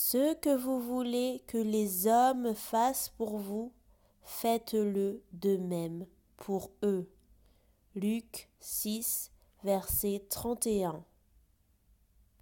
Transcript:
Ce que vous voulez que les hommes fassent pour vous, faites-le de même pour eux. Luc 6, verset 31.